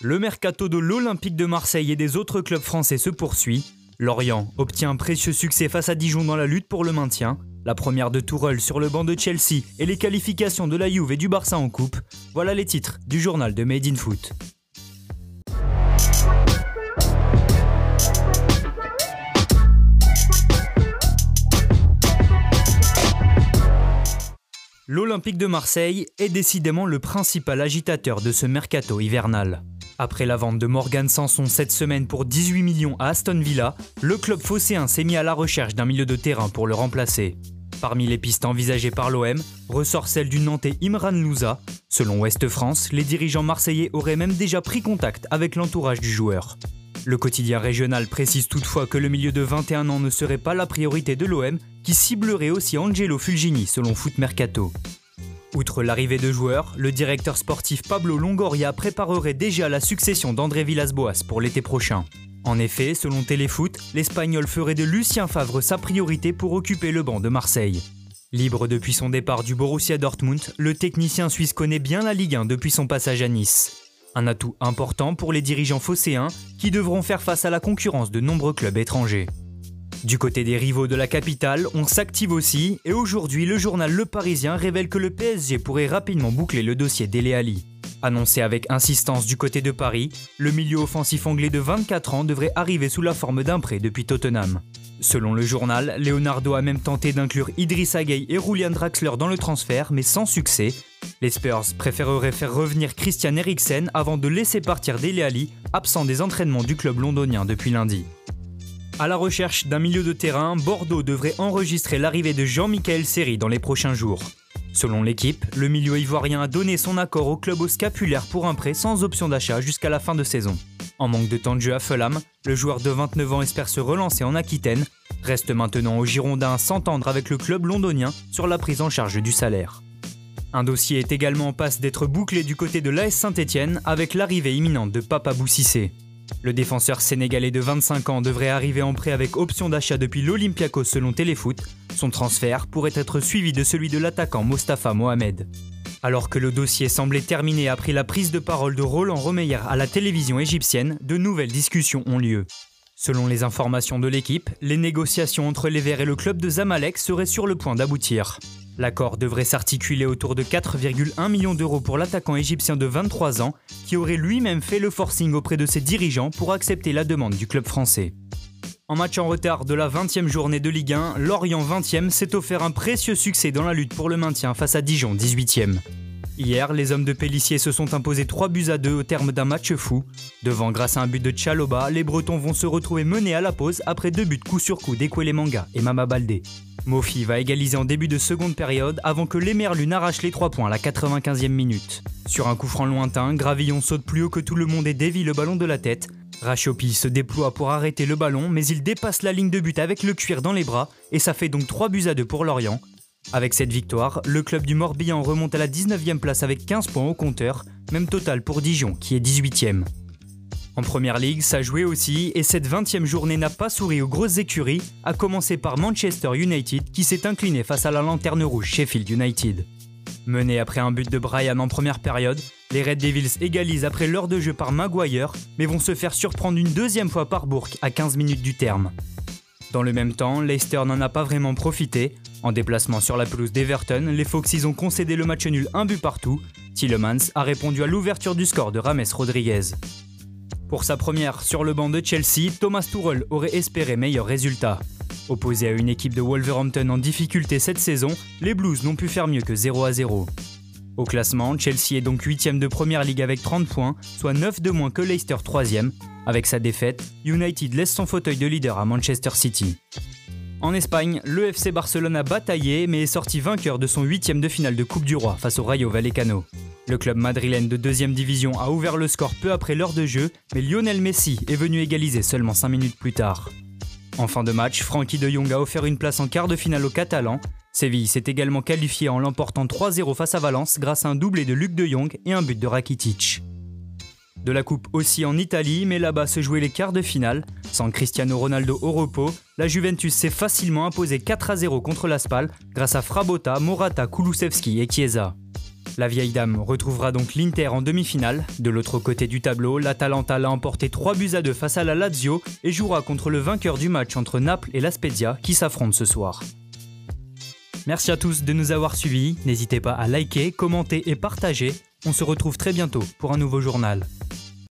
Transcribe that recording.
Le mercato de l'Olympique de Marseille et des autres clubs français se poursuit. Lorient obtient un précieux succès face à Dijon dans la lutte pour le maintien. La première de Tourelle sur le banc de Chelsea et les qualifications de la Juve et du Barça en coupe. Voilà les titres du journal de Made in Foot. L'Olympique de Marseille est décidément le principal agitateur de ce mercato hivernal. Après la vente de Morgan Sanson cette semaine pour 18 millions à Aston Villa, le club phocéen s'est mis à la recherche d'un milieu de terrain pour le remplacer. Parmi les pistes envisagées par l'OM, ressort celle du Nantais Imran Louza. Selon Ouest France, les dirigeants marseillais auraient même déjà pris contact avec l'entourage du joueur. Le quotidien régional précise toutefois que le milieu de 21 ans ne serait pas la priorité de l'OM, qui ciblerait aussi Angelo Fulgini selon Foot Mercato. Outre l'arrivée de joueurs, le directeur sportif Pablo Longoria préparerait déjà la succession d'André Villas-Boas pour l'été prochain. En effet, selon Téléfoot, l'Espagnol ferait de Lucien Favre sa priorité pour occuper le banc de Marseille. Libre depuis son départ du Borussia Dortmund, le technicien suisse connaît bien la Ligue 1 depuis son passage à Nice. Un atout important pour les dirigeants phocéens qui devront faire face à la concurrence de nombreux clubs étrangers. Du côté des rivaux de la capitale, on s'active aussi et aujourd'hui le journal Le Parisien révèle que le PSG pourrait rapidement boucler le dossier d'Ele Ali. Annoncé avec insistance du côté de Paris, le milieu offensif anglais de 24 ans devrait arriver sous la forme d'un prêt depuis Tottenham. Selon le journal, Leonardo a même tenté d'inclure Idrissa Gueye et Julian Draxler dans le transfert, mais sans succès. Les Spurs préféreraient faire revenir Christian Eriksen avant de laisser partir Dele Ali, absent des entraînements du club londonien depuis lundi. À la recherche d'un milieu de terrain, Bordeaux devrait enregistrer l'arrivée de Jean-Michel Seri dans les prochains jours. Selon l'équipe, le milieu ivoirien a donné son accord au club au scapulaire pour un prêt sans option d'achat jusqu'à la fin de saison. En manque de temps de jeu à Fulham, le joueur de 29 ans espère se relancer en Aquitaine, reste maintenant au Girondins s'entendre avec le club londonien sur la prise en charge du salaire. Un dossier est également en passe d'être bouclé du côté de l'AS Saint-Etienne avec l'arrivée imminente de Papa Boussissé. Le défenseur sénégalais de 25 ans devrait arriver en prêt avec option d'achat depuis l'Olympiakos selon Téléfoot. Son transfert pourrait être suivi de celui de l'attaquant Mostafa Mohamed. Alors que le dossier semblait terminé après la prise de parole de Roland Romeyer à la télévision égyptienne, de nouvelles discussions ont lieu. Selon les informations de l'équipe, les négociations entre les Verts et le club de Zamalek seraient sur le point d'aboutir. L'accord devrait s'articuler autour de 4,1 millions d'euros pour l'attaquant égyptien de 23 ans, qui aurait lui-même fait le forcing auprès de ses dirigeants pour accepter la demande du club français. En match en retard de la 20e journée de Ligue 1, Lorient 20e s'est offert un précieux succès dans la lutte pour le maintien face à Dijon 18e. Hier, les hommes de Pellissier se sont imposés 3 buts à 2 au terme d'un match fou. Devant grâce à un but de Chaloba, les Bretons vont se retrouver menés à la pause après deux buts coup sur coup d'Ekwele Manga et Mama Baldé. Mofi va égaliser en début de seconde période avant que les Merlus n'arrachent les 3 points à la 95e minute. Sur un coup franc lointain, Gravillon saute plus haut que tout le monde et dévie le ballon de la tête. Rachopi se déploie pour arrêter le ballon, mais il dépasse la ligne de but avec le cuir dans les bras, et ça fait donc 3 buts à 2 pour Lorient. Avec cette victoire, le club du Morbihan remonte à la 19e place avec 15 points au compteur, même total pour Dijon qui est 18e. En première ligue, ça jouait aussi, et cette 20e journée n'a pas souri aux grosses écuries, à commencer par Manchester United qui s'est incliné face à la lanterne rouge Sheffield United. Mené après un but de Brian en première période, les Red Devils égalisent après l'heure de jeu par Maguire, mais vont se faire surprendre une deuxième fois par Bourque à 15 minutes du terme. Dans le même temps, Leicester n'en a pas vraiment profité. En déplacement sur la pelouse d'Everton, les Foxes ont concédé le match nul un but partout. Tillemans a répondu à l'ouverture du score de Rames Rodriguez. Pour sa première sur le banc de Chelsea, Thomas Tuchel aurait espéré meilleur résultat. Opposé à une équipe de Wolverhampton en difficulté cette saison, les Blues n'ont pu faire mieux que 0 à 0. Au classement, Chelsea est donc 8ème de première ligue avec 30 points, soit 9 de moins que Leicester 3ème. Avec sa défaite, United laisse son fauteuil de leader à Manchester City. En Espagne, le FC Barcelone a bataillé mais est sorti vainqueur de son 8ème de finale de Coupe du Roi face au Rayo Vallecano. Le club madrilène de 2ème division a ouvert le score peu après l'heure de jeu, mais Lionel Messi est venu égaliser seulement 5 minutes plus tard. En fin de match, Frankie de Jong a offert une place en quart de finale aux Catalans Séville s'est également qualifié en l'emportant 3-0 face à Valence grâce à un doublé de Luc de Jong et un but de Rakitic. De la coupe aussi en Italie, mais là-bas se jouaient les quarts de finale. Sans Cristiano Ronaldo au repos, la Juventus s'est facilement imposée 4 0 contre la Spal grâce à Frabotta, Morata, Kulusevski et Chiesa. La vieille dame retrouvera donc l'Inter en demi-finale. De l'autre côté du tableau, l'Atalanta l'a emporté 3 buts à 2 face à la Lazio et jouera contre le vainqueur du match entre Naples et la Spezia qui s'affrontent ce soir. Merci à tous de nous avoir suivis. N'hésitez pas à liker, commenter et partager. On se retrouve très bientôt pour un nouveau journal.